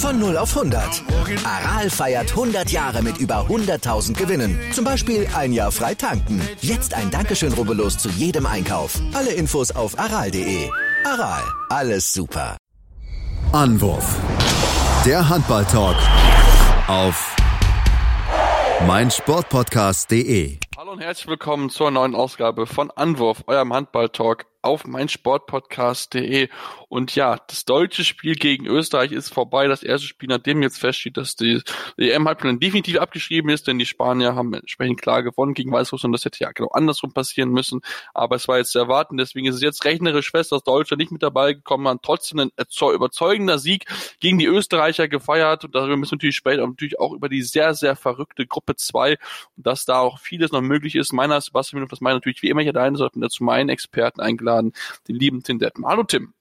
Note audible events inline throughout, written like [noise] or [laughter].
Von 0 auf 100. Aral feiert 100 Jahre mit über 100.000 Gewinnen. Zum Beispiel ein Jahr frei tanken. Jetzt ein Dankeschön, rubbellos zu jedem Einkauf. Alle Infos auf aral.de. Aral, alles super. Anwurf. Der Handball-Talk auf meinsportpodcast.de. Hallo und herzlich willkommen zur neuen Ausgabe von Anwurf, eurem Handball-Talk auf meinsportpodcast.de. Und ja, das deutsche Spiel gegen Österreich ist vorbei. Das erste Spiel, nachdem jetzt feststeht, dass die, EM-Halbfinale definitiv abgeschrieben ist, denn die Spanier haben entsprechend klar gewonnen gegen Weißrussland. Das hätte ja genau andersrum passieren müssen. Aber es war jetzt zu erwarten. Deswegen ist es jetzt rechnerisch fest, dass Deutschland nicht mit dabei gekommen hat. Trotzdem ein überzeugender Sieg gegen die Österreicher gefeiert. Und darüber müssen wir natürlich später natürlich auch über die sehr, sehr verrückte Gruppe 2 und dass da auch vieles noch möglich ist. Meiner Sebastian das meine natürlich wie immer hier deine, sondern dazu meinen Experten eingeladen, den lieben Tim Detmer. Hallo Tim.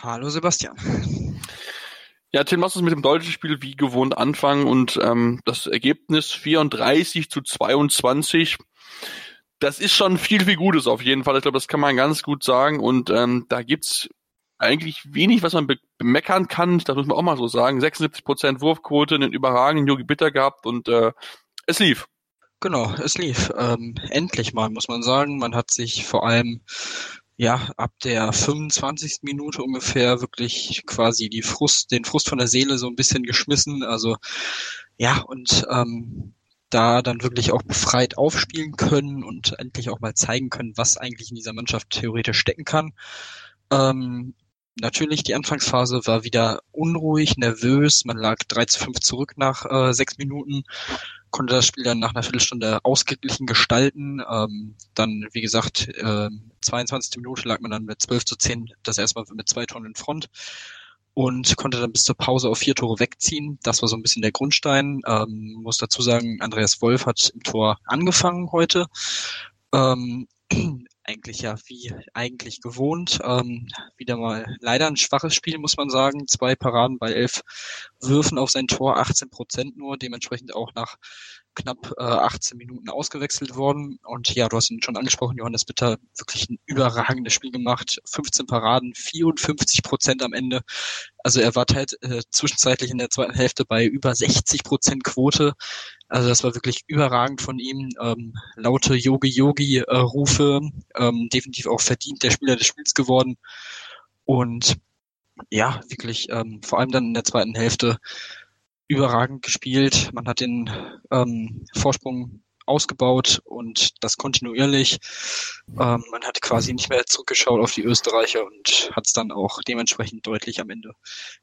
Hallo Sebastian. Ja, Tim, lass uns mit dem deutschen Spiel wie gewohnt anfangen und ähm, das Ergebnis 34 zu 22. Das ist schon viel, viel Gutes auf jeden Fall. Ich glaube, das kann man ganz gut sagen und ähm, da gibt's eigentlich wenig, was man be bemeckern kann. Das muss man auch mal so sagen. 76 Prozent Wurfquote, einen überragenden Yogi Bitter gehabt und äh, es lief. Genau, es lief. Ähm, endlich mal, muss man sagen. Man hat sich vor allem ja ab der 25. Minute ungefähr wirklich quasi die Frust, den Frust von der Seele so ein bisschen geschmissen. Also ja, und ähm, da dann wirklich auch befreit aufspielen können und endlich auch mal zeigen können, was eigentlich in dieser Mannschaft theoretisch stecken kann. Ähm, natürlich, die Anfangsphase war wieder unruhig, nervös. Man lag 3 zu 5 zurück nach äh, sechs Minuten konnte das Spiel dann nach einer Viertelstunde ausgeglichen gestalten. Ähm, dann, wie gesagt, äh, 22. Minute lag man dann mit 12 zu 10 das erstmal mit zwei Tonnen in Front und konnte dann bis zur Pause auf vier Tore wegziehen. Das war so ein bisschen der Grundstein. Ähm, muss dazu sagen, Andreas Wolf hat im Tor angefangen heute. Ähm, eigentlich ja wie eigentlich gewohnt. Ähm, wieder mal leider ein schwaches Spiel, muss man sagen. Zwei Paraden bei elf Würfen auf sein Tor, 18 Prozent nur, dementsprechend auch nach knapp äh, 18 Minuten ausgewechselt worden. Und ja, du hast ihn schon angesprochen, Johannes Bitter, wirklich ein überragendes Spiel gemacht. 15 Paraden, 54 Prozent am Ende. Also er war halt äh, zwischenzeitlich in der zweiten Hälfte bei über 60 Prozent Quote. Also das war wirklich überragend von ihm. Ähm, laute Yogi-Yogi-Rufe, ähm, definitiv auch verdient der Spieler des Spiels geworden. Und ja, wirklich ähm, vor allem dann in der zweiten Hälfte überragend gespielt. Man hat den ähm, Vorsprung ausgebaut und das kontinuierlich. Ähm, man hat quasi nicht mehr zurückgeschaut auf die Österreicher und hat es dann auch dementsprechend deutlich am Ende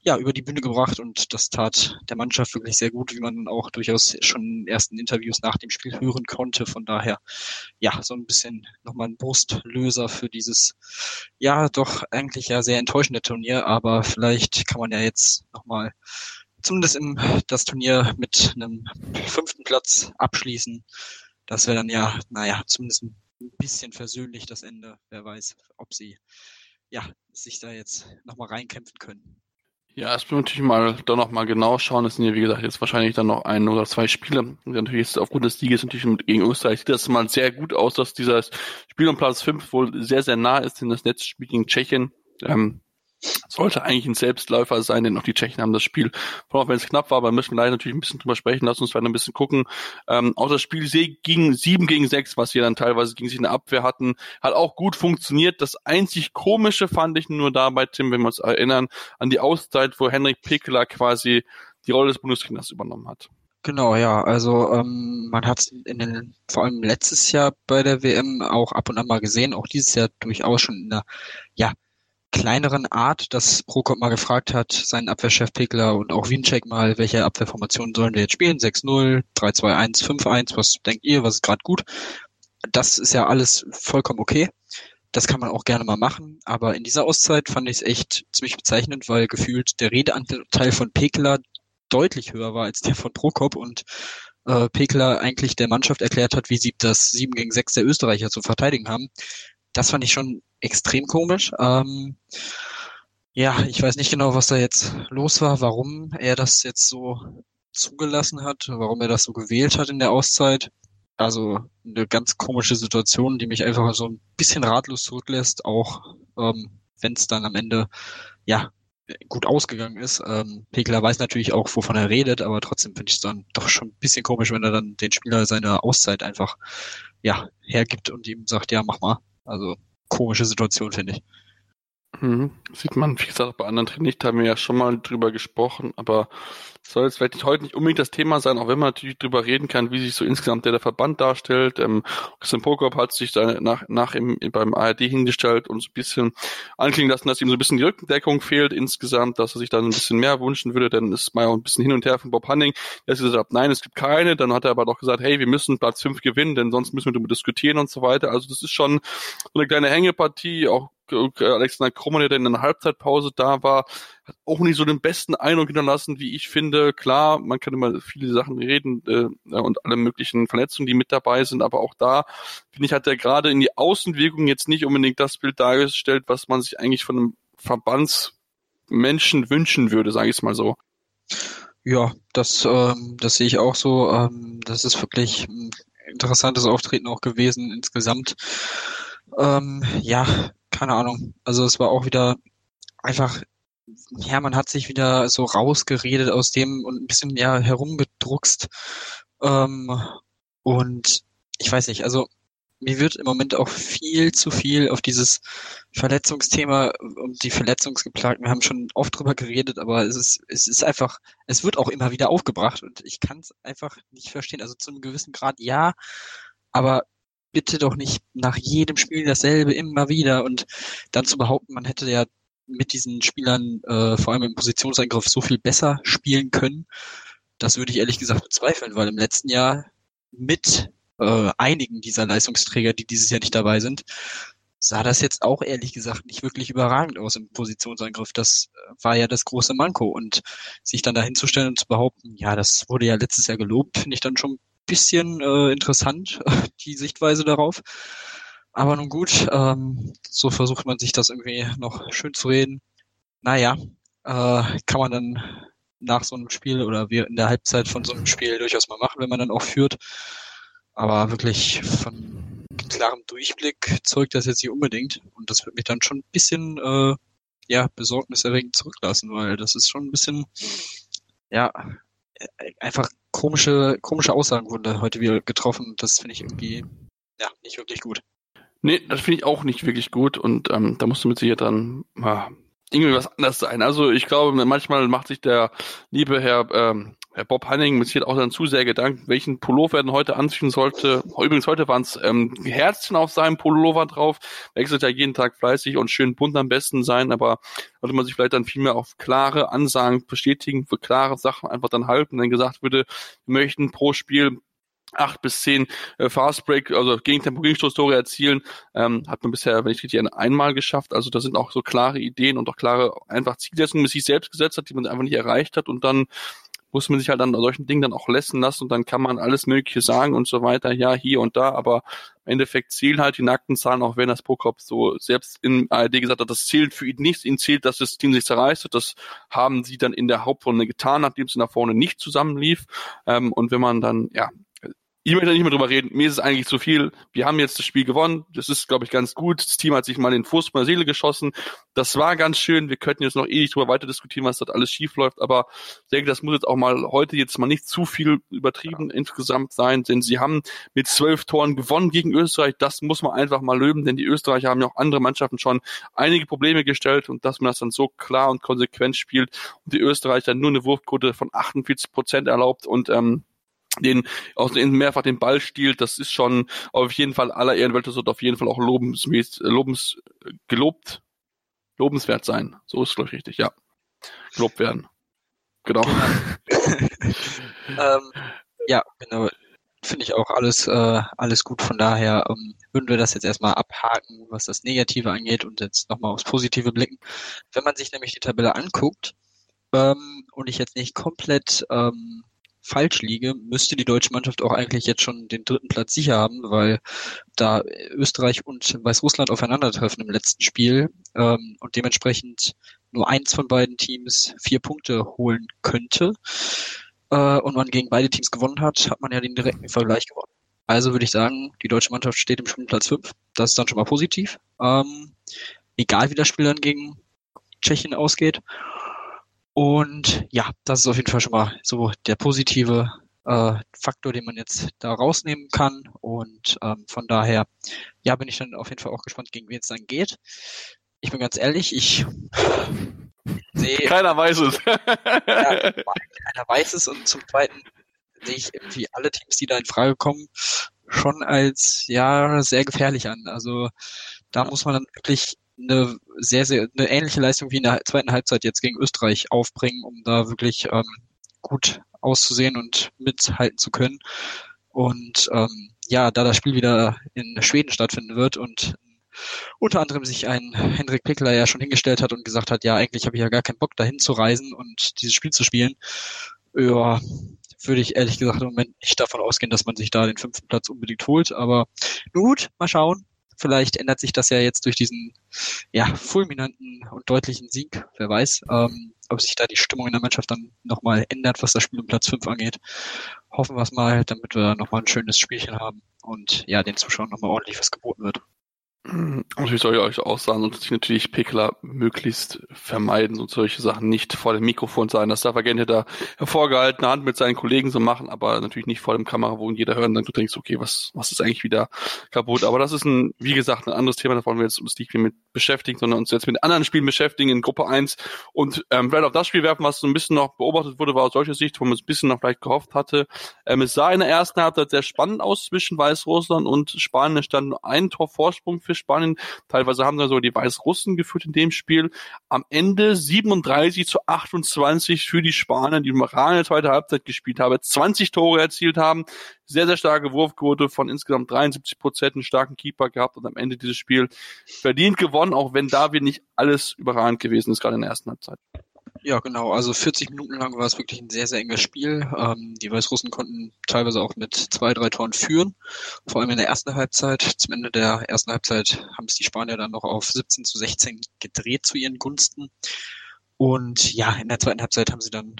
ja über die Bühne gebracht und das tat der Mannschaft wirklich sehr gut, wie man auch durchaus schon in ersten Interviews nach dem Spiel hören konnte. Von daher ja so ein bisschen nochmal ein Brustlöser für dieses ja doch eigentlich ja sehr enttäuschende Turnier, aber vielleicht kann man ja jetzt nochmal zumindest im, das Turnier mit einem fünften Platz abschließen. Das wäre dann ja, naja, zumindest ein bisschen versöhnlich das Ende. Wer weiß, ob sie ja sich da jetzt nochmal reinkämpfen können. Ja, es wird natürlich mal da noch mal genau schauen. Es sind ja, wie gesagt, jetzt wahrscheinlich dann noch ein oder zwei Spiele. Und natürlich ist aufgrund des Sieges natürlich gegen Österreich sieht das mal sehr gut aus, dass dieser Spiel um Platz 5 wohl sehr, sehr nah ist, denn das letzte Spiel gegen Tschechien ähm, sollte eigentlich ein Selbstläufer sein, denn auch die Tschechen haben das Spiel, auch wenn es knapp war, aber müssen wir leider natürlich ein bisschen drüber sprechen, lass uns weiter ein bisschen gucken. Ähm, auch das Spiel ging sieben gegen sechs, was wir dann teilweise gegen sich in der Abwehr hatten, hat auch gut funktioniert. Das einzig komische fand ich nur dabei, Tim, wenn wir uns erinnern, an die Auszeit, wo Henrik Pickler quasi die Rolle des Bundestrainers übernommen hat. Genau, ja. Also ähm, man hat in den, vor allem letztes Jahr bei der WM auch ab und an mal gesehen, auch dieses Jahr durchaus schon in der ja, kleineren Art, dass Prokop mal gefragt hat, seinen Abwehrchef Pekler und auch Winczek mal, welche Abwehrformation sollen wir jetzt spielen? 6-0, 3-2-1, 5-1, was denkt ihr, was ist gerade gut? Das ist ja alles vollkommen okay. Das kann man auch gerne mal machen, aber in dieser Auszeit fand ich es echt ziemlich bezeichnend, weil gefühlt der Redeanteil von Pekler deutlich höher war als der von Prokop und äh, Pekler eigentlich der Mannschaft erklärt hat, wie sie das 7 gegen 6 der Österreicher zu verteidigen haben. Das fand ich schon extrem komisch. Ähm, ja, ich weiß nicht genau, was da jetzt los war, warum er das jetzt so zugelassen hat, warum er das so gewählt hat in der Auszeit. Also eine ganz komische Situation, die mich einfach so ein bisschen ratlos zurücklässt, auch ähm, wenn es dann am Ende ja gut ausgegangen ist. Ähm, Pekler weiß natürlich auch, wovon er redet, aber trotzdem finde ich es dann doch schon ein bisschen komisch, wenn er dann den Spieler seine Auszeit einfach ja hergibt und ihm sagt, ja, mach mal. Also komische Situation, finde ich. Mhm. Sieht man, wie gesagt, bei anderen Trainern nicht, haben wir ja schon mal drüber gesprochen, aber soll jetzt vielleicht heute nicht unbedingt das Thema sein, auch wenn man natürlich drüber reden kann, wie sich so insgesamt der, der Verband darstellt. Ähm, Christian Prokop hat sich da nach, nach im, beim ARD hingestellt und so ein bisschen anklingen lassen, dass ihm so ein bisschen die Rückendeckung fehlt insgesamt, dass er sich da ein bisschen mehr wünschen würde, denn ist mal auch ein bisschen hin und her von Bob Hanning, der hat gesagt, nein, es gibt keine, dann hat er aber doch gesagt, hey, wir müssen Platz 5 gewinnen, denn sonst müssen wir darüber diskutieren und so weiter. Also das ist schon so eine kleine Hängepartie, auch Alexander Krummer, der in der Halbzeitpause da war, hat auch nicht so den besten Eindruck hinterlassen, wie ich finde. Klar, man kann immer viele Sachen reden äh, und alle möglichen Verletzungen, die mit dabei sind, aber auch da, finde ich, hat er gerade in die Außenwirkung jetzt nicht unbedingt das Bild dargestellt, was man sich eigentlich von einem Verbandsmenschen wünschen würde, sage ich es mal so. Ja, das, ähm, das sehe ich auch so. Ähm, das ist wirklich ein interessantes Auftreten auch gewesen insgesamt. Ähm, ja, keine Ahnung. Also es war auch wieder einfach, ja, man hat sich wieder so rausgeredet aus dem und ein bisschen ja herumgedruckst. Ähm, und ich weiß nicht, also mir wird im Moment auch viel zu viel auf dieses Verletzungsthema und die Verletzungsgeplagten. Wir haben schon oft drüber geredet, aber es ist, es ist einfach, es wird auch immer wieder aufgebracht und ich kann es einfach nicht verstehen. Also zu einem gewissen Grad ja, aber bitte doch nicht nach jedem Spiel dasselbe immer wieder und dann zu behaupten, man hätte ja mit diesen Spielern äh, vor allem im Positionsangriff so viel besser spielen können, das würde ich ehrlich gesagt bezweifeln, weil im letzten Jahr mit äh, einigen dieser Leistungsträger, die dieses Jahr nicht dabei sind, sah das jetzt auch ehrlich gesagt nicht wirklich überragend aus im Positionsangriff. Das äh, war ja das große Manko und sich dann dahinzustellen und zu behaupten, ja, das wurde ja letztes Jahr gelobt, finde ich dann schon bisschen äh, interessant, [laughs] die Sichtweise darauf. Aber nun gut, ähm, so versucht man sich das irgendwie noch schön zu reden. Naja, äh, kann man dann nach so einem Spiel oder in der Halbzeit von so einem Spiel durchaus mal machen, wenn man dann auch führt. Aber wirklich von klarem Durchblick zeugt das jetzt nicht unbedingt. Und das wird mich dann schon ein bisschen äh, ja, besorgniserregend zurücklassen, weil das ist schon ein bisschen ja, einfach komische, komische Aussagen heute wieder getroffen. Das finde ich irgendwie, ja, nicht wirklich gut. Nee, das finde ich auch nicht wirklich gut und ähm, da musst du mit Sicherheit dann ah, irgendwie was anderes sein. Also ich glaube, manchmal macht sich der liebe Herr ähm, Herr Bob Hanning mit auch dann zu sehr Gedanken, welchen Pullover er denn heute anziehen sollte. Übrigens, heute waren es ähm, Herzchen auf seinem Pullover drauf. Wechselt ja jeden Tag fleißig und schön bunt am besten sein, aber sollte man sich vielleicht dann viel mehr auf klare Ansagen bestätigen, für klare Sachen einfach dann halten, wenn gesagt würde, wir möchten pro Spiel acht bis zehn äh, Fastbreak, also Gegentempo, Gegenstoßtore erzielen, ähm, hat man bisher, wenn ich richtig einmal geschafft. Also da sind auch so klare Ideen und auch klare einfach Zielsetzungen, die sich selbst gesetzt hat, die man einfach nicht erreicht hat und dann muss man sich halt an solchen Dingen dann auch lassen lassen und dann kann man alles Mögliche sagen und so weiter, ja, hier und da, aber im Endeffekt zählen halt die nackten Zahlen, auch wenn das Prokop so selbst in ARD gesagt hat, das zählt für ihn nichts, ihn zählt, dass das Team sich zerreißt. Das haben sie dann in der Hauptrunde getan, nachdem es nach vorne nicht zusammenlief. Ähm, und wenn man dann, ja, ich möchte nicht mehr drüber reden. Mir ist es eigentlich zu viel. Wir haben jetzt das Spiel gewonnen. Das ist, glaube ich, ganz gut. Das Team hat sich mal in den Fuß meiner Seele geschossen. Das war ganz schön. Wir könnten jetzt noch ewig drüber weiter diskutieren, was dort alles schief läuft. Aber ich denke, das muss jetzt auch mal heute jetzt mal nicht zu viel übertrieben ja. insgesamt sein, denn sie haben mit zwölf Toren gewonnen gegen Österreich. Das muss man einfach mal löben, denn die Österreicher haben ja auch andere Mannschaften schon einige Probleme gestellt und dass man das dann so klar und konsequent spielt und die Österreicher nur eine Wurfquote von 48 Prozent erlaubt und ähm, den aus den mehrfach den Ball stiehlt, das ist schon auf jeden Fall aller Ehrenwerte sollte auf jeden Fall auch lobensmäßig, lobens, gelobt, lobenswert sein. So ist es glaube ich richtig, ja. Gelobt werden. Genau. [laughs] ähm, ja, genau. Finde ich auch alles, äh, alles gut. Von daher ähm, würden wir das jetzt erstmal abhaken, was das Negative angeht und jetzt nochmal aufs Positive blicken. Wenn man sich nämlich die Tabelle anguckt, ähm, und ich jetzt nicht komplett ähm, falsch liege, müsste die deutsche Mannschaft auch eigentlich jetzt schon den dritten Platz sicher haben, weil da Österreich und Weißrussland aufeinandertreffen im letzten Spiel ähm, und dementsprechend nur eins von beiden Teams vier Punkte holen könnte äh, und man gegen beide Teams gewonnen hat, hat man ja den direkten Vergleich gewonnen. Also würde ich sagen, die deutsche Mannschaft steht im Stundenplatz 5. Das ist dann schon mal positiv. Ähm, egal wie das Spiel dann gegen Tschechien ausgeht. Und ja, das ist auf jeden Fall schon mal so der positive äh, Faktor, den man jetzt da rausnehmen kann. Und ähm, von daher, ja, bin ich dann auf jeden Fall auch gespannt, gegen wen es dann geht. Ich bin ganz ehrlich, ich [laughs] sehe. Keiner weiß es. ja, [laughs] keiner weiß es und zum Zweiten sehe ich irgendwie alle Teams, die da in Frage kommen, schon als ja sehr gefährlich an. Also da muss man dann wirklich eine sehr, sehr, eine ähnliche Leistung wie in der zweiten Halbzeit jetzt gegen Österreich aufbringen, um da wirklich ähm, gut auszusehen und mithalten zu können. Und ähm, ja, da das Spiel wieder in Schweden stattfinden wird und unter anderem sich ein Hendrik Pickler ja schon hingestellt hat und gesagt hat, ja, eigentlich habe ich ja gar keinen Bock dahin zu reisen und dieses Spiel zu spielen. Ja, würde ich ehrlich gesagt im Moment nicht davon ausgehen, dass man sich da den fünften Platz unbedingt holt. Aber nun gut, mal schauen. Vielleicht ändert sich das ja jetzt durch diesen ja, fulminanten und deutlichen Sieg. Wer weiß, ähm, ob sich da die Stimmung in der Mannschaft dann nochmal ändert, was das Spiel um Platz 5 angeht. Hoffen wir es mal, damit wir nochmal ein schönes Spielchen haben und ja, den Zuschauern nochmal ordentlich was geboten wird. Und ich soll euch auch sagen, sich natürlich Pickler möglichst vermeiden und solche Sachen nicht vor dem Mikrofon sein. Das darf gerne da hervorgehaltene Hand mit seinen Kollegen so machen, aber natürlich nicht vor dem Kamera, wo jeder hören, dann du denkst, okay, was, was ist eigentlich wieder kaputt? Aber das ist ein, wie gesagt, ein anderes Thema, da wollen wir jetzt uns nicht mehr mit beschäftigen, sondern uns jetzt mit anderen Spielen beschäftigen in Gruppe 1 und ähm, vielleicht auf das Spiel werfen, was so ein bisschen noch beobachtet wurde, war aus solcher Sicht, wo man es ein bisschen noch vielleicht gehofft hatte. Ähm, es sah in der ersten Halbzeit sehr spannend aus zwischen Weißrussland und Spanien. Es stand nur ein Tor Vorsprung für Spanien. Teilweise haben da so die Weißrussen geführt in dem Spiel. Am Ende 37 zu 28 für die Spanier, die eine zweite Halbzeit gespielt haben, 20 Tore erzielt haben, sehr, sehr starke Wurfquote von insgesamt 73 Prozent, einen starken Keeper gehabt und am Ende dieses Spiel verdient gewonnen, auch wenn da wir nicht alles überragend gewesen ist, gerade in der ersten Halbzeit. Ja, genau. Also 40 Minuten lang war es wirklich ein sehr, sehr enges Spiel. Ähm, die Weißrussen konnten teilweise auch mit zwei, drei Toren führen. Vor allem in der ersten Halbzeit. Zum Ende der ersten Halbzeit haben es die Spanier dann noch auf 17 zu 16 gedreht zu ihren Gunsten. Und ja, in der zweiten Halbzeit haben sie dann,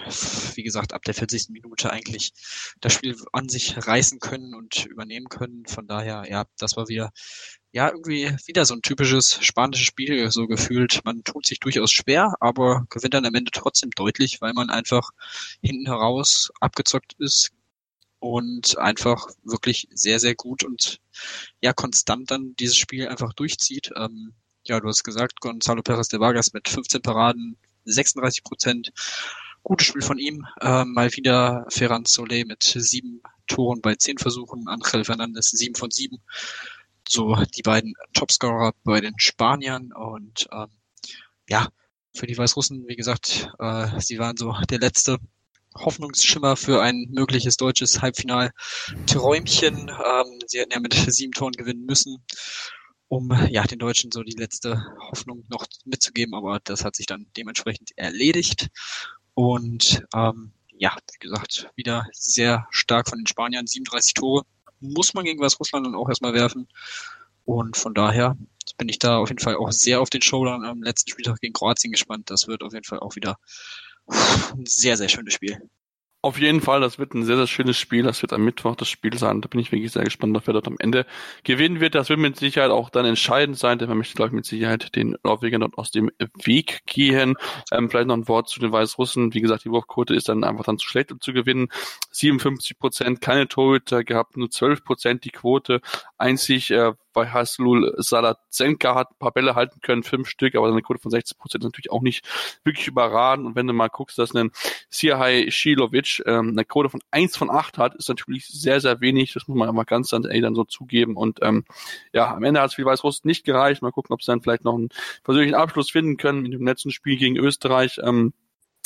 wie gesagt, ab der 40. Minute eigentlich das Spiel an sich reißen können und übernehmen können. Von daher, ja, das war wieder, ja, irgendwie wieder so ein typisches spanisches Spiel, so gefühlt. Man tut sich durchaus schwer, aber gewinnt dann am Ende trotzdem deutlich, weil man einfach hinten heraus abgezockt ist und einfach wirklich sehr, sehr gut und ja, konstant dann dieses Spiel einfach durchzieht. Ähm, ja, du hast gesagt, Gonzalo Perez de Vargas mit 15 Paraden, 36 Prozent. Gutes Spiel von ihm. Äh, mal wieder Ferran Solé mit sieben Toren bei zehn Versuchen. Angel Fernandes sieben von sieben. So die beiden Topscorer bei den Spaniern. Und ähm, ja, für die Weißrussen, wie gesagt, äh, sie waren so der letzte Hoffnungsschimmer für ein mögliches deutsches Halbfinal-Träumchen. Ähm, sie hätten ja mit sieben Toren gewinnen müssen um ja den Deutschen so die letzte Hoffnung noch mitzugeben, aber das hat sich dann dementsprechend erledigt. Und ähm, ja, wie gesagt, wieder sehr stark von den Spaniern, 37 Tore. Muss man gegen Weißrussland dann auch erstmal werfen. Und von daher bin ich da auf jeden Fall auch sehr auf den Showdown am letzten Spieltag gegen Kroatien gespannt. Das wird auf jeden Fall auch wieder ein sehr, sehr schönes Spiel. Auf jeden Fall, das wird ein sehr, sehr schönes Spiel. Das wird am Mittwoch das Spiel sein. Da bin ich wirklich sehr gespannt, wer dort am Ende gewinnen wird. Das wird mit Sicherheit auch dann entscheidend sein, denn man möchte, glaube ich, mit Sicherheit den Norwegern dort aus dem Weg gehen. Ähm, vielleicht noch ein Wort zu den Weißrussen. Wie gesagt, die Wurfquote ist dann einfach dann zu schlecht, um zu gewinnen. 57 Prozent, keine Torhüter gehabt, nur 12 Prozent die Quote. Einzig äh, bei Haslul Salazenka hat ein paar Bälle halten können, fünf Stück, aber seine Quote von 60 Prozent ist natürlich auch nicht wirklich überragend. Und wenn du mal guckst, dass ein Sihai Shilovic ähm, eine Quote von eins von acht hat, ist natürlich sehr, sehr wenig. Das muss man einfach ganz dann, ey, dann so zugeben. Und ähm, ja, am Ende hat es für Weißruss nicht gereicht. Mal gucken, ob sie dann vielleicht noch einen persönlichen Abschluss finden können in dem letzten Spiel gegen Österreich. Ähm,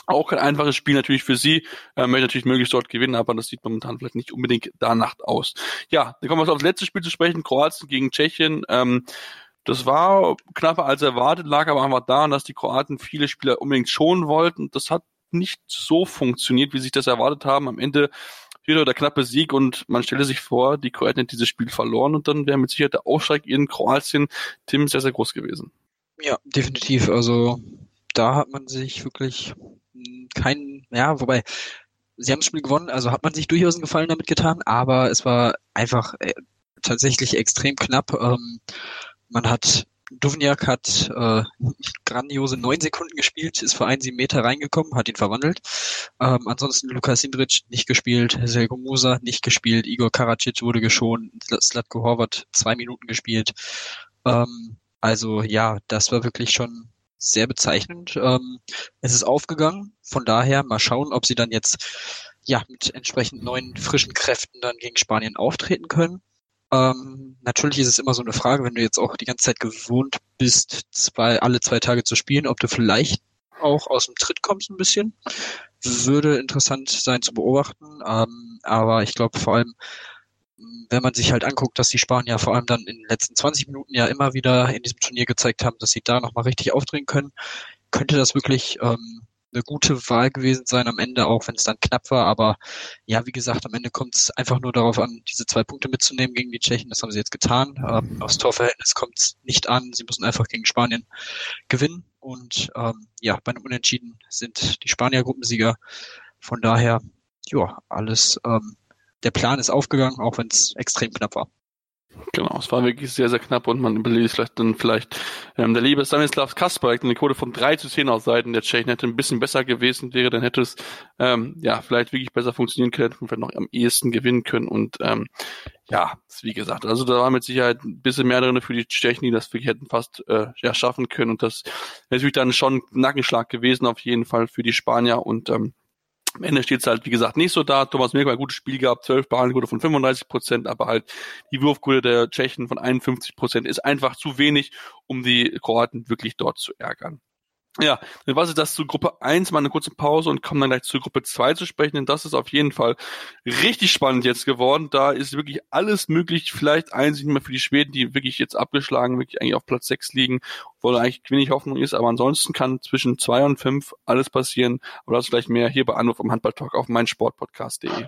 auch kein einfaches Spiel natürlich für sie. Äh, möchte natürlich möglichst dort gewinnen, aber das sieht momentan vielleicht nicht unbedingt danach aus. Ja, dann kommen wir aufs letzte Spiel zu sprechen. Kroatien gegen Tschechien. Ähm, das war knapper als erwartet, lag aber einfach daran, dass die Kroaten viele Spieler unbedingt schonen wollten. Das hat nicht so funktioniert, wie sich das erwartet haben. Am Ende wieder der knappe Sieg und man stelle sich vor, die Kroaten hätten dieses Spiel verloren und dann wäre mit Sicherheit der Aufschreck in Kroatien, Tim, sehr, sehr groß gewesen. Ja, definitiv. Also da hat man sich wirklich keinen, ja, wobei sie haben das Spiel gewonnen, also hat man sich durchaus einen Gefallen damit getan, aber es war einfach äh, tatsächlich extrem knapp. Ähm, man hat Duvniak hat äh, grandiose neun Sekunden gespielt, ist für einen sieben Meter reingekommen, hat ihn verwandelt. Ähm, ansonsten Lukas Indric nicht gespielt, Selko Musa nicht gespielt, Igor Karacic wurde geschont, Slatko Horvat zwei Minuten gespielt. Ähm, also ja, das war wirklich schon sehr bezeichnend. Ähm, es ist aufgegangen, von daher mal schauen, ob sie dann jetzt ja mit entsprechend neuen frischen Kräften dann gegen Spanien auftreten können. Ähm, natürlich ist es immer so eine Frage, wenn du jetzt auch die ganze Zeit gewohnt bist, zwei, alle zwei Tage zu spielen, ob du vielleicht auch aus dem Tritt kommst ein bisschen. Würde interessant sein zu beobachten. Ähm, aber ich glaube vor allem, wenn man sich halt anguckt, dass die Spanier vor allem dann in den letzten 20 Minuten ja immer wieder in diesem Turnier gezeigt haben, dass sie da nochmal richtig aufdrehen können, könnte das wirklich ähm, eine gute Wahl gewesen sein am Ende, auch wenn es dann knapp war. Aber ja, wie gesagt, am Ende kommt es einfach nur darauf an, diese zwei Punkte mitzunehmen gegen die Tschechen. Das haben sie jetzt getan. Ähm, aufs Torverhältnis kommt es nicht an. Sie müssen einfach gegen Spanien gewinnen. Und ähm, ja, bei einem Unentschieden sind die Spanier Gruppensieger. Von daher, ja, alles, ähm, der Plan ist aufgegangen, auch wenn es extrem knapp war. Genau, es war wirklich sehr, sehr knapp und man überlegt vielleicht dann vielleicht, ähm, der liebe Stanislav Kasparek eine Quote von 3 zu 10 aus Seiten der Tschechen hätte ein bisschen besser gewesen wäre, dann hätte es ähm, ja vielleicht wirklich besser funktionieren können und vielleicht noch am ehesten gewinnen können und ähm, ja, wie gesagt, also da war mit Sicherheit ein bisschen mehr drin für die Tschechen, die das wirklich hätten fast äh, ja, schaffen können und das ist natürlich dann schon ein Nackenschlag gewesen auf jeden Fall für die Spanier und ähm, am Ende steht es halt, wie gesagt, nicht so da. Thomas Mirko hat ein gutes Spiel gehabt, 12 Behandlungsquote von 35 Prozent, aber halt die Wurfquote der Tschechen von 51 Prozent ist einfach zu wenig, um die Kroaten wirklich dort zu ärgern. Ja, dann war das zu Gruppe 1, mal eine kurze Pause und kommen dann gleich zu Gruppe 2 zu sprechen, denn das ist auf jeden Fall richtig spannend jetzt geworden. Da ist wirklich alles möglich, vielleicht einzig mal für die Schweden, die wirklich jetzt abgeschlagen, wirklich eigentlich auf Platz 6 liegen, wo da eigentlich wenig Hoffnung ist, aber ansonsten kann zwischen 2 und 5 alles passieren, aber das vielleicht mehr hier bei Anruf am Handballtalk auf meinsportpodcast.de.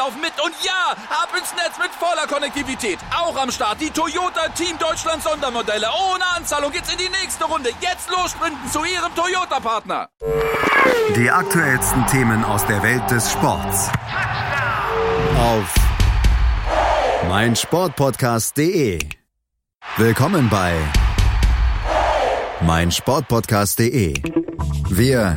laufen mit. Und ja, ab ins Netz mit voller Konnektivität. Auch am Start die Toyota Team Deutschland Sondermodelle. Ohne Anzahlung geht's in die nächste Runde. Jetzt los sprinten zu Ihrem Toyota-Partner. Die aktuellsten Themen aus der Welt des Sports. Auf meinsportpodcast.de. Willkommen bei meinsportpodcast.de. Wir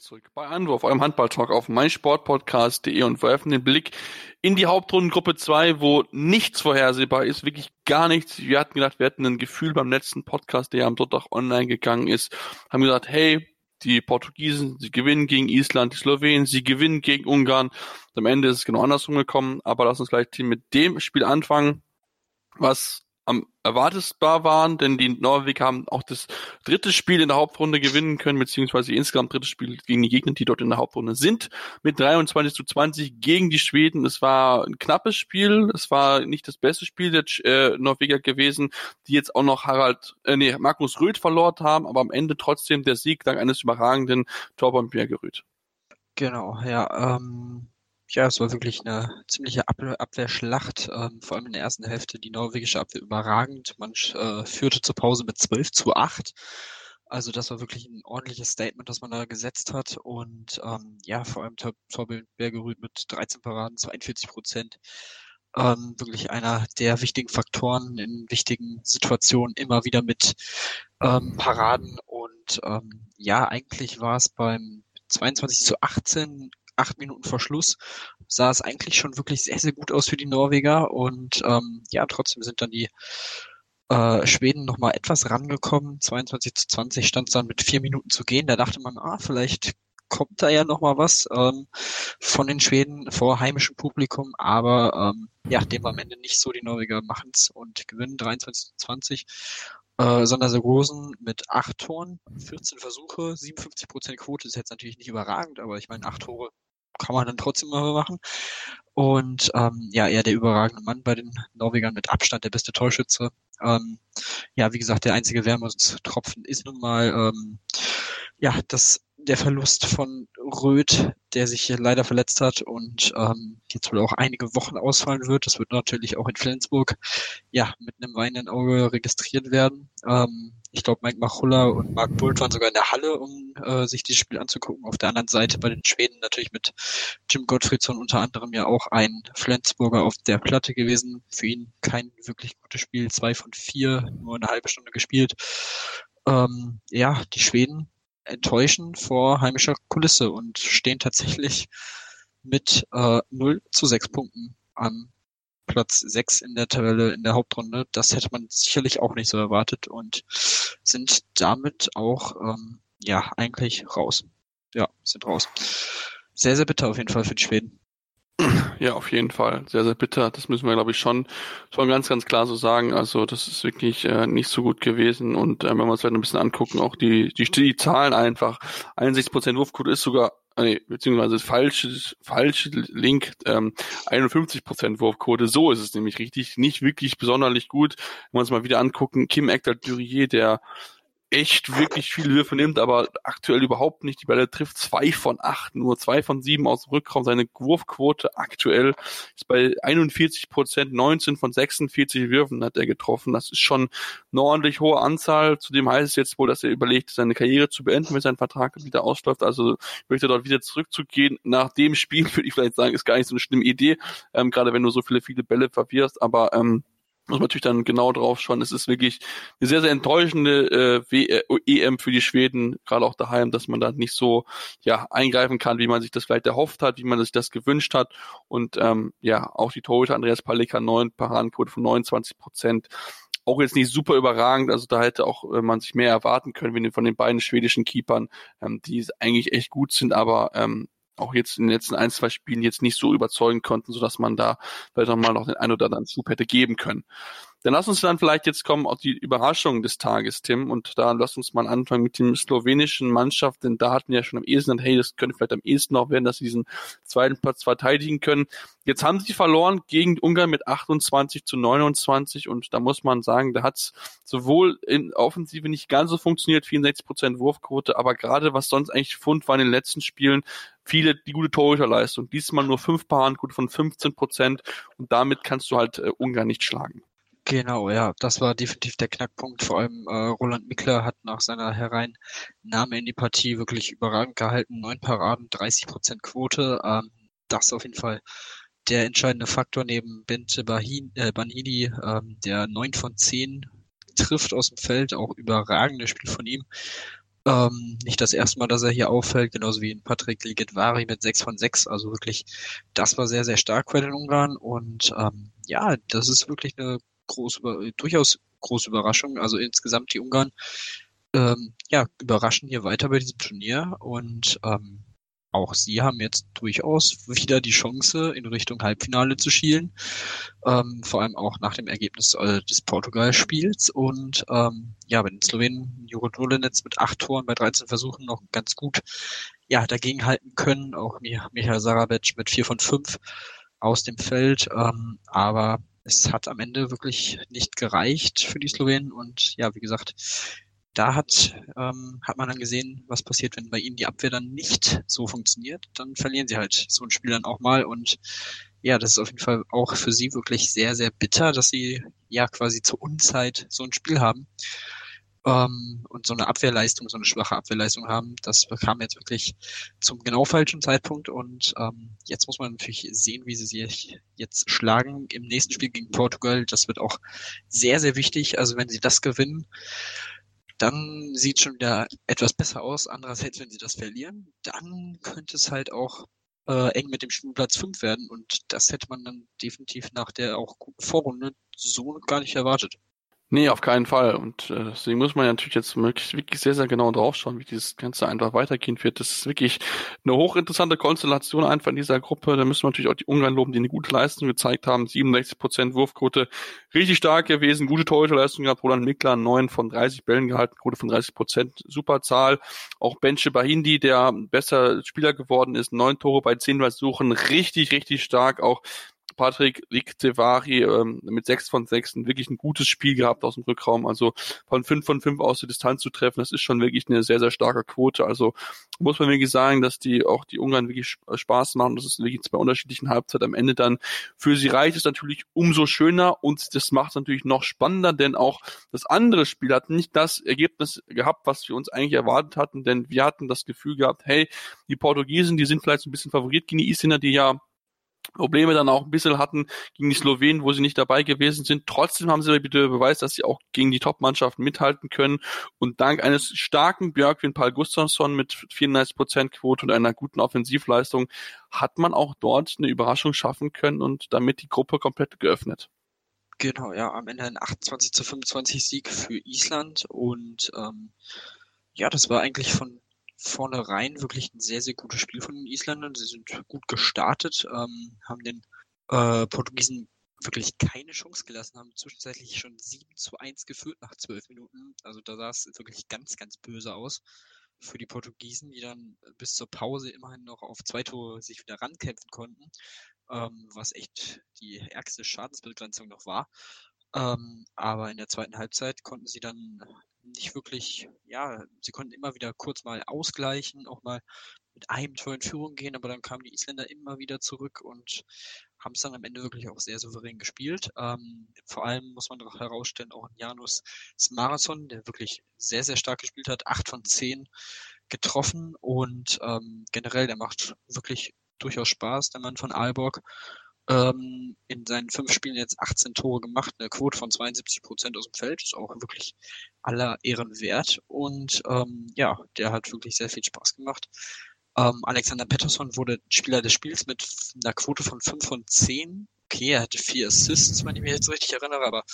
wir zurück bei Anwurf, eurem Handballtalk auf meinsportpodcast.de und werfen den Blick in die Hauptrundengruppe 2, wo nichts vorhersehbar ist, wirklich gar nichts. Wir hatten gedacht, wir hätten ein Gefühl beim letzten Podcast, der am Sonntag online gegangen ist, haben gesagt, hey, die Portugiesen, sie gewinnen gegen Island, die Slowenen, sie gewinnen gegen Ungarn. Am Ende ist es genau andersrum gekommen, aber lass uns gleich mit dem Spiel anfangen, was erwartbar waren, denn die Norweger haben auch das dritte Spiel in der Hauptrunde gewinnen können, beziehungsweise insgesamt drittes Spiel gegen die Gegner, die dort in der Hauptrunde sind, mit 23 zu 20 gegen die Schweden. Es war ein knappes Spiel, es war nicht das beste Spiel der äh, Norweger gewesen, die jetzt auch noch Harald, äh, nee, Markus Röth verloren haben, aber am Ende trotzdem der Sieg dank eines überragenden Torbein Röth. Genau, ja, ähm, ja, es war wirklich eine ziemliche Ab Abwehrschlacht, ähm, vor allem in der ersten Hälfte die norwegische Abwehr überragend. Man äh, führte zur Pause mit 12 zu 8. Also das war wirklich ein ordentliches Statement, das man da gesetzt hat. Und ähm, ja, vor allem Tor Torbild Bergerud mit 13 Paraden, 42 Prozent. Ähm, wirklich einer der wichtigen Faktoren in wichtigen Situationen immer wieder mit ähm, Paraden und ähm, ja, eigentlich war es beim 22 zu 18 acht Minuten vor Schluss sah es eigentlich schon wirklich sehr, sehr gut aus für die Norweger und ähm, ja, trotzdem sind dann die äh, Schweden nochmal etwas rangekommen. 22 zu 20 stand es dann mit vier Minuten zu gehen. Da dachte man, ah, vielleicht kommt da ja nochmal was ähm, von den Schweden vor heimischem Publikum, aber ähm, ja, dem war am Ende nicht so. Die Norweger machen es und gewinnen 23 zu 20. Äh, Sondersegrosen mit acht Toren, 14 Versuche, 57 Prozent Quote ist jetzt natürlich nicht überragend, aber ich meine, acht Tore kann man dann trotzdem mal machen. Und ähm, ja, er der überragende Mann bei den Norwegern mit Abstand der beste Torschütze. Ähm, ja, wie gesagt, der einzige Wermutstropfen ist nun mal ähm, ja das der Verlust von Röth, der sich leider verletzt hat und ähm, jetzt wohl auch einige Wochen ausfallen wird. Das wird natürlich auch in Flensburg ja mit einem weinenden Auge registriert werden. Ähm, ich glaube, Mike Machulla und Mark Bult waren sogar in der Halle, um äh, sich dieses Spiel anzugucken. Auf der anderen Seite bei den Schweden natürlich mit Jim Gottfriedson unter anderem ja auch ein Flensburger auf der Platte gewesen. Für ihn kein wirklich gutes Spiel, zwei von vier, nur eine halbe Stunde gespielt. Ähm, ja, die Schweden enttäuschen vor heimischer Kulisse und stehen tatsächlich mit äh, 0 zu 6 Punkten am Platz 6 in der Tabelle in der Hauptrunde. Das hätte man sicherlich auch nicht so erwartet und sind damit auch ähm, ja eigentlich raus. Ja, sind raus. Sehr, sehr bitter auf jeden Fall für die Schweden. Ja, auf jeden Fall. Sehr, sehr bitter. Das müssen wir, glaube ich, schon, schon ganz, ganz klar so sagen. Also das ist wirklich äh, nicht so gut gewesen. Und äh, wenn wir uns vielleicht ein bisschen angucken, auch die, die, die Zahlen einfach. 61% Wurfquote ist sogar Ah, nee, beziehungsweise falsches, falsche Link, ähm, 51% Wurfquote, so ist es nämlich richtig, nicht wirklich besonderlich gut. Wenn wir uns mal wieder angucken, Kim Ekdal-Durier, der echt wirklich viele Würfe nimmt, aber aktuell überhaupt nicht die Bälle trifft. Zwei von acht, nur zwei von sieben aus dem Rückraum. Seine Wurfquote aktuell ist bei 41 Prozent, 19 von 46 Würfen hat er getroffen. Das ist schon eine ordentlich hohe Anzahl. Zudem heißt es jetzt wohl, dass er überlegt, seine Karriere zu beenden, wenn sein Vertrag wieder ausläuft. Also möchte dort wieder zurückzugehen. Nach dem Spiel [laughs] würde ich vielleicht sagen, ist gar nicht so eine schlimme Idee, ähm, gerade wenn du so viele, viele Bälle verwirrst. Aber ähm, muss man natürlich dann genau drauf schauen. Es ist wirklich eine sehr, sehr enttäuschende äh, äh, EM für die Schweden, gerade auch daheim, dass man da nicht so ja eingreifen kann, wie man sich das vielleicht erhofft hat, wie man sich das gewünscht hat. Und ähm, ja, auch die Torhüter Andreas Palika, neun Paradenquote von 29 Prozent. Auch jetzt nicht super überragend, also da hätte auch äh, man sich mehr erwarten können, von den beiden schwedischen Keepern, ähm, die eigentlich echt gut sind, aber ähm, auch jetzt in den letzten ein, zwei Spielen jetzt nicht so überzeugen konnten, sodass man da vielleicht nochmal noch den ein oder anderen Schub hätte geben können. Dann lass uns dann vielleicht jetzt kommen auf die Überraschung des Tages, Tim. Und da lass uns mal anfangen mit dem slowenischen Mannschaft, denn da hatten ja schon am ehesten, hey, das könnte vielleicht am ehesten auch werden, dass sie diesen zweiten Platz verteidigen können. Jetzt haben sie verloren gegen Ungarn mit 28 zu 29 und da muss man sagen, da hat es sowohl in Offensive nicht ganz so funktioniert, 64 Prozent Wurfquote, aber gerade was sonst eigentlich Fund war in den letzten Spielen, viele die gute Torhüterleistung. Diesmal nur fünf Paaren, gut von 15 Prozent und damit kannst du halt äh, Ungarn nicht schlagen. Genau, ja, das war definitiv der Knackpunkt. Vor allem äh, Roland Mickler hat nach seiner Hereinnahme in die Partie wirklich überragend gehalten. Neun Paraden, 30 Prozent Quote. Ähm, das ist auf jeden Fall der entscheidende Faktor neben Bente Bahin, äh, Banidi, ähm, der neun von zehn trifft aus dem Feld. Auch überragendes Spiel von ihm. Ähm, nicht das erste Mal, dass er hier auffällt, genauso wie in Patrick Ligetvari mit sechs von sechs. Also wirklich, das war sehr, sehr stark bei den Ungarn. Und ähm, ja, das ist wirklich eine groß, durchaus große Überraschung. Also insgesamt die Ungarn ähm, ja, überraschen hier weiter bei diesem Turnier und ähm, auch sie haben jetzt durchaus wieder die Chance, in Richtung Halbfinale zu schielen. Ähm, vor allem auch nach dem Ergebnis äh, des Portugal-Spiels. Und ähm, ja, bei den Slowenen Juro Dolenetz mit acht Toren bei 13 Versuchen noch ganz gut ja, dagegen halten können. Auch Michael Sarabec mit vier von fünf aus dem Feld. Ähm, aber es hat am Ende wirklich nicht gereicht für die Slowenen und ja, wie gesagt, da hat, ähm, hat man dann gesehen, was passiert, wenn bei ihnen die Abwehr dann nicht so funktioniert. Dann verlieren sie halt so ein Spiel dann auch mal. Und ja, das ist auf jeden Fall auch für sie wirklich sehr, sehr bitter, dass sie ja quasi zur Unzeit so ein Spiel haben. Ähm, und so eine Abwehrleistung, so eine schwache Abwehrleistung haben. Das kam jetzt wirklich zum genau falschen Zeitpunkt und ähm, jetzt muss man natürlich sehen, wie sie sich jetzt schlagen im nächsten Spiel gegen Portugal. Das wird auch sehr, sehr wichtig. Also wenn sie das gewinnen, dann sieht schon wieder etwas besser aus. Andererseits, wenn sie das verlieren, dann könnte es halt auch äh, eng mit dem Spielplatz 5 werden und das hätte man dann definitiv nach der auch guten Vorrunde so gar nicht erwartet. Nee, auf keinen Fall. Und äh, deswegen muss man ja natürlich jetzt wirklich, wirklich sehr, sehr genau draufschauen, wie dieses Ganze einfach weitergehen wird. Das ist wirklich eine hochinteressante Konstellation einfach in dieser Gruppe. Da müssen wir natürlich auch die Ungarn loben, die eine gute Leistung gezeigt haben. 67 Prozent Wurfquote, richtig stark gewesen, gute Torhüterleistung gehabt. Roland Mickler, 9 von 30 Bällen gehalten, Quote von 30 Prozent, super Zahl. Auch Benche Bahindi, der besser Spieler geworden ist, neun Tore bei zehn Versuchen, richtig, richtig stark. Auch Patrick Liktevari ähm, mit sechs von sechs wirklich ein gutes Spiel gehabt aus dem Rückraum. Also von fünf von fünf aus die Distanz zu treffen, das ist schon wirklich eine sehr, sehr starke Quote. Also muss man wirklich sagen, dass die auch die Ungarn wirklich Spaß machen. Das ist wirklich zwei unterschiedlichen Halbzeit am Ende dann für sie reicht es natürlich umso schöner und das macht es natürlich noch spannender, denn auch das andere Spiel hat nicht das Ergebnis gehabt, was wir uns eigentlich erwartet hatten, denn wir hatten das Gefühl gehabt, hey, die Portugiesen, die sind vielleicht so ein bisschen Favorit gegen die Isländer, die ja Probleme dann auch ein bisschen hatten gegen die Slowenen, wo sie nicht dabei gewesen sind. Trotzdem haben sie wieder beweist, dass sie auch gegen die Top-Mannschaften mithalten können. Und dank eines starken Björkwin Paul Gustafsson mit 94% Quote und einer guten Offensivleistung hat man auch dort eine Überraschung schaffen können und damit die Gruppe komplett geöffnet. Genau, ja, am Ende ein 28 zu 25 Sieg für Island und ähm, ja, das war eigentlich von vornherein wirklich ein sehr, sehr gutes Spiel von den Isländern. Sie sind gut gestartet, ähm, haben den äh, Portugiesen wirklich keine Chance gelassen, haben zwischenzeitlich schon 7 zu 1 geführt nach 12 Minuten. Also da sah es wirklich ganz, ganz böse aus für die Portugiesen, die dann bis zur Pause immerhin noch auf zwei Tore sich wieder rankämpfen konnten, ähm, was echt die ärgste Schadensbegrenzung noch war. Ähm, aber in der zweiten Halbzeit konnten sie dann nicht wirklich, ja, sie konnten immer wieder kurz mal ausgleichen, auch mal mit einem Tor in Führung gehen, aber dann kamen die Isländer immer wieder zurück und haben es dann am Ende wirklich auch sehr souverän gespielt. Ähm, vor allem muss man doch herausstellen, auch Janus Smarason, der wirklich sehr, sehr stark gespielt hat, acht von zehn getroffen und ähm, generell, der macht wirklich durchaus Spaß, der Mann von Aalborg ähm, in seinen fünf Spielen jetzt 18 Tore gemacht, eine Quote von 72 Prozent aus dem Feld, ist auch wirklich aller Ehren wert. Und ähm, ja, der hat wirklich sehr viel Spaß gemacht. Ähm, Alexander Pettersson wurde Spieler des Spiels mit einer Quote von 5 von 10. Okay, er hatte vier Assists, wenn ich mich jetzt richtig erinnere, aber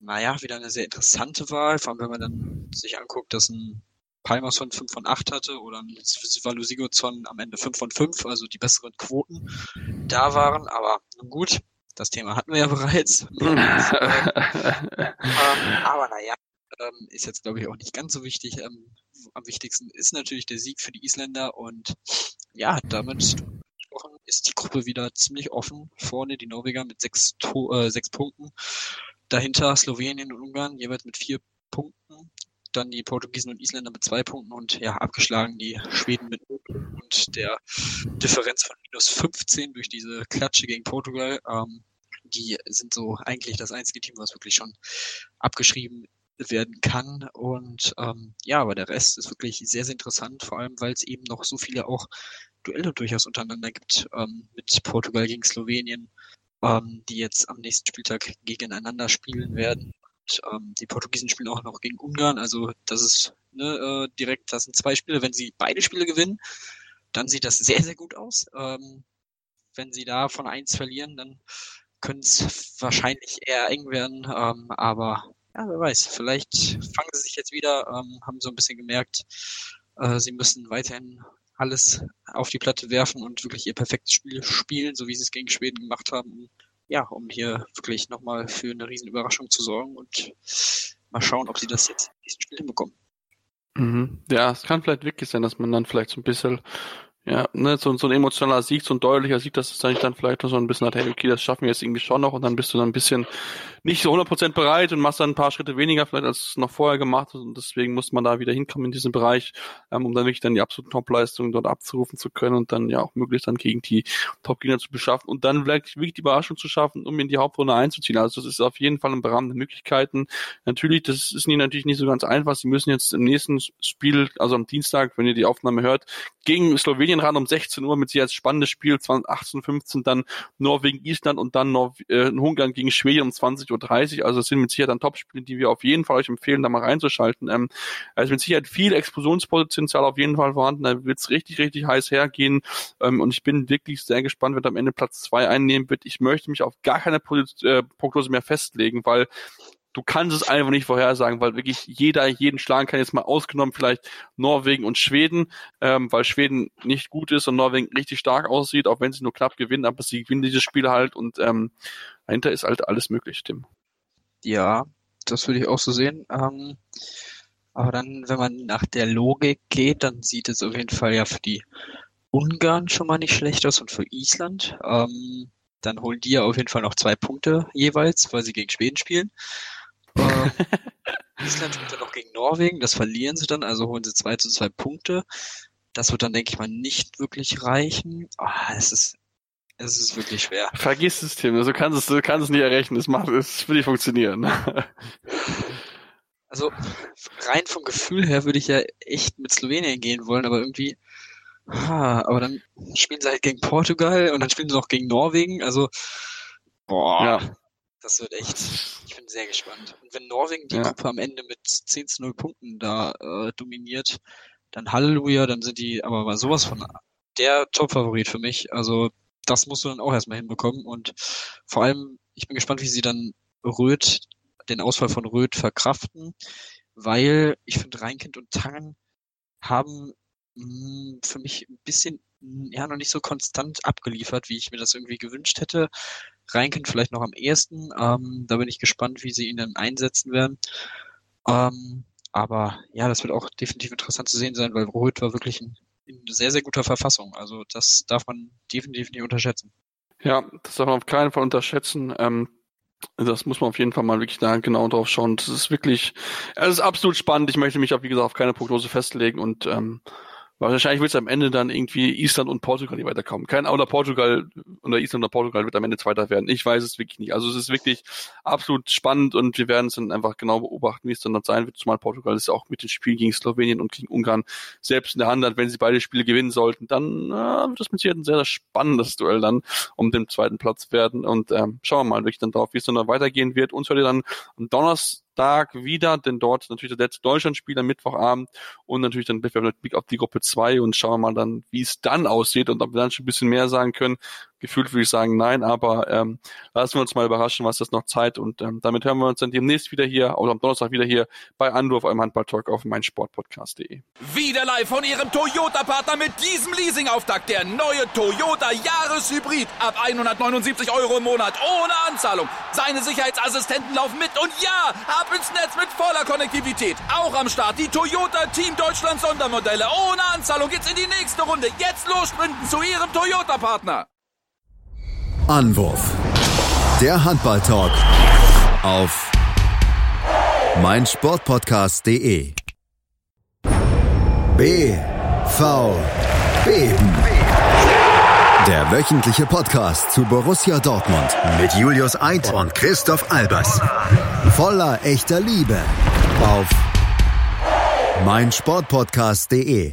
naja, wieder eine sehr interessante Wahl, vor allem wenn man dann sich anguckt, dass ein Palmerson 5 von 8 hatte oder Sivalu Sigurdsson am Ende 5 von 5, also die besseren Quoten da waren. Aber nun gut, das Thema hatten wir ja [laughs] bereits. [laughs] ähm, aber naja, ähm, ist jetzt glaube ich auch nicht ganz so wichtig. Ähm, am wichtigsten ist natürlich der Sieg für die Isländer und ja, damit ist die Gruppe wieder ziemlich offen. Vorne die Norweger mit sechs, äh, sechs Punkten. Dahinter Slowenien und Ungarn jeweils mit vier Punkten dann die Portugiesen und Isländer mit zwei Punkten und ja, abgeschlagen die Schweden mit und der Differenz von minus 15 durch diese Klatsche gegen Portugal. Ähm, die sind so eigentlich das einzige Team, was wirklich schon abgeschrieben werden kann. Und ähm, ja, aber der Rest ist wirklich sehr, sehr interessant, vor allem weil es eben noch so viele auch Duelle durchaus untereinander gibt, ähm, mit Portugal gegen Slowenien, ähm, die jetzt am nächsten Spieltag gegeneinander spielen werden ähm, die Portugiesen spielen auch noch gegen Ungarn. Also das ist ne, äh, direkt, das sind zwei Spiele. Wenn sie beide Spiele gewinnen, dann sieht das sehr, sehr gut aus. Ähm, wenn sie da von eins verlieren, dann könnte es wahrscheinlich eher eng werden. Ähm, aber ja, wer weiß, vielleicht fangen sie sich jetzt wieder, ähm, haben so ein bisschen gemerkt, äh, sie müssen weiterhin alles auf die Platte werfen und wirklich ihr perfektes Spiel spielen, so wie sie es gegen Schweden gemacht haben, ja, um hier wirklich nochmal für eine riesen Überraschung zu sorgen und mal schauen, ob sie das jetzt in diesem Spiel hinbekommen. Mhm. Ja, es kann vielleicht wirklich sein, dass man dann vielleicht so ein bisschen, ja, ne, so, so ein emotionaler Sieg, so ein deutlicher Sieg, dass es eigentlich dann vielleicht so ein bisschen hat, hey, okay, das schaffen wir jetzt irgendwie schon noch und dann bist du dann ein bisschen nicht so 100% bereit und machst dann ein paar Schritte weniger vielleicht als noch vorher gemacht hast und deswegen muss man da wieder hinkommen in diesem Bereich, ähm, um dann wirklich dann die absoluten Top-Leistungen dort abzurufen zu können und dann ja auch möglichst dann gegen die Top-Gegner zu beschaffen und dann vielleicht wirklich die Überraschung zu schaffen, um in die Hauptrunde einzuziehen. Also das ist auf jeden Fall im Rahmen der Möglichkeiten. Natürlich, das ist nie natürlich nicht so ganz einfach. Sie müssen jetzt im nächsten Spiel, also am Dienstag, wenn ihr die Aufnahme hört, gegen Slowenien ran um 16 Uhr mit sie als spannendes Spiel, 18, 15 dann Norwegen, Island und dann noch äh, Ungarn gegen Schweden um 20.30 Uhr. Also es sind mit Sicherheit dann Topspiele, die wir auf jeden Fall euch empfehlen, da mal reinzuschalten. Ähm, also mit Sicherheit viel Explosionspotenzial auf jeden Fall vorhanden. Da wird es richtig, richtig heiß hergehen. Ähm, und ich bin wirklich sehr gespannt, wer am Ende Platz zwei einnehmen wird. Ich möchte mich auf gar keine äh, Prognose mehr festlegen, weil du kannst es einfach nicht vorhersagen, weil wirklich jeder jeden schlagen kann. Jetzt mal ausgenommen vielleicht Norwegen und Schweden, ähm, weil Schweden nicht gut ist und Norwegen richtig stark aussieht, auch wenn sie nur knapp gewinnen, aber sie gewinnen dieses Spiel halt und ähm, dahinter ist halt alles möglich, Tim. Ja, das würde ich auch so sehen. Ähm, aber dann, wenn man nach der Logik geht, dann sieht es auf jeden Fall ja für die Ungarn schon mal nicht schlecht aus und für Island. Ähm, dann holen die ja auf jeden Fall noch zwei Punkte jeweils, weil sie gegen Schweden spielen. Äh, Island spielt dann noch gegen Norwegen, das verlieren sie dann, also holen sie zwei zu zwei Punkte. Das wird dann, denke ich mal, nicht wirklich reichen. Ah, es ist, es ist wirklich schwer. Vergiss das, Tim. Also kannst es, du kannst es nicht errechnen. Es macht, es will nicht funktionieren. [laughs] Also rein vom Gefühl her würde ich ja echt mit Slowenien gehen wollen, aber irgendwie, ah, aber dann spielen sie halt gegen Portugal und dann spielen sie noch gegen Norwegen. Also, boah, ja. Das wird echt bin sehr gespannt. Und wenn Norwegen die ja. Gruppe am Ende mit 10 zu 0 Punkten da äh, dominiert, dann Halleluja, dann sind die aber mal sowas von der Top-Favorit für mich. Also das musst du dann auch erstmal hinbekommen. Und vor allem, ich bin gespannt, wie sie dann Röth, den Ausfall von Röth verkraften, weil ich finde, Reinkind und Tangen haben mh, hm, für mich ein bisschen ja noch nicht so konstant abgeliefert, wie ich mir das irgendwie gewünscht hätte. Reinken vielleicht noch am ehesten. Ähm, da bin ich gespannt, wie sie ihn dann einsetzen werden. Ähm, aber ja, das wird auch definitiv interessant zu sehen sein, weil Rohit war wirklich in, in sehr, sehr guter Verfassung. Also das darf man definitiv nicht unterschätzen. Ja, das darf man auf keinen Fall unterschätzen. Ähm, das muss man auf jeden Fall mal wirklich da genau drauf schauen. Das ist wirklich, es ist absolut spannend. Ich möchte mich auch, wie gesagt, auf keine Prognose festlegen und ähm, Wahrscheinlich wird es am Ende dann irgendwie Island und Portugal die weiterkommen. Kein oder Portugal oder Island oder Portugal wird am Ende Zweiter werden. Ich weiß es wirklich nicht. Also es ist wirklich absolut spannend und wir werden es dann einfach genau beobachten, wie es dann dort sein wird. Zumal Portugal ist auch mit den Spielen gegen Slowenien und gegen Ungarn selbst in der Hand hat. Wenn sie beide Spiele gewinnen sollten, dann äh, wird das mit Sicherheit ein sehr, sehr spannendes Duell dann um den zweiten Platz werden. Und ähm, schauen wir mal wirklich dann drauf, wie es dann weitergehen wird. Uns hört ihr dann am Donnerstag Donnerstag wieder, denn dort natürlich der letzte Deutschlandspiel am Mittwochabend und natürlich dann Blick auf die Gruppe 2 und schauen mal dann, wie es dann aussieht und ob wir dann schon ein bisschen mehr sagen können. Gefühlt würde ich sagen nein, aber ähm, lassen wir uns mal überraschen, was das noch Zeit und ähm, damit hören wir uns dann demnächst wieder hier oder am Donnerstag wieder hier bei Andu auf eurem Handball-Talk auf meinsportpodcast.de. Wieder live von Ihrem Toyota-Partner mit diesem Leasing-Auftakt. Der neue Toyota Jahreshybrid. Ab 179 Euro im Monat. Ohne Anzahlung. Seine Sicherheitsassistenten laufen mit. Und ja, ab ins Netz mit voller Konnektivität. Auch am Start die Toyota Team Deutschland Sondermodelle. Ohne Anzahlung geht's in die nächste Runde. Jetzt los zu Ihrem Toyota-Partner. Anwurf. Der Handball-Talk auf meinsportpodcast.de. BVB. Der wöchentliche Podcast zu Borussia Dortmund mit Julius Eid und Christoph Albers. Voller echter Liebe auf meinsportpodcast.de.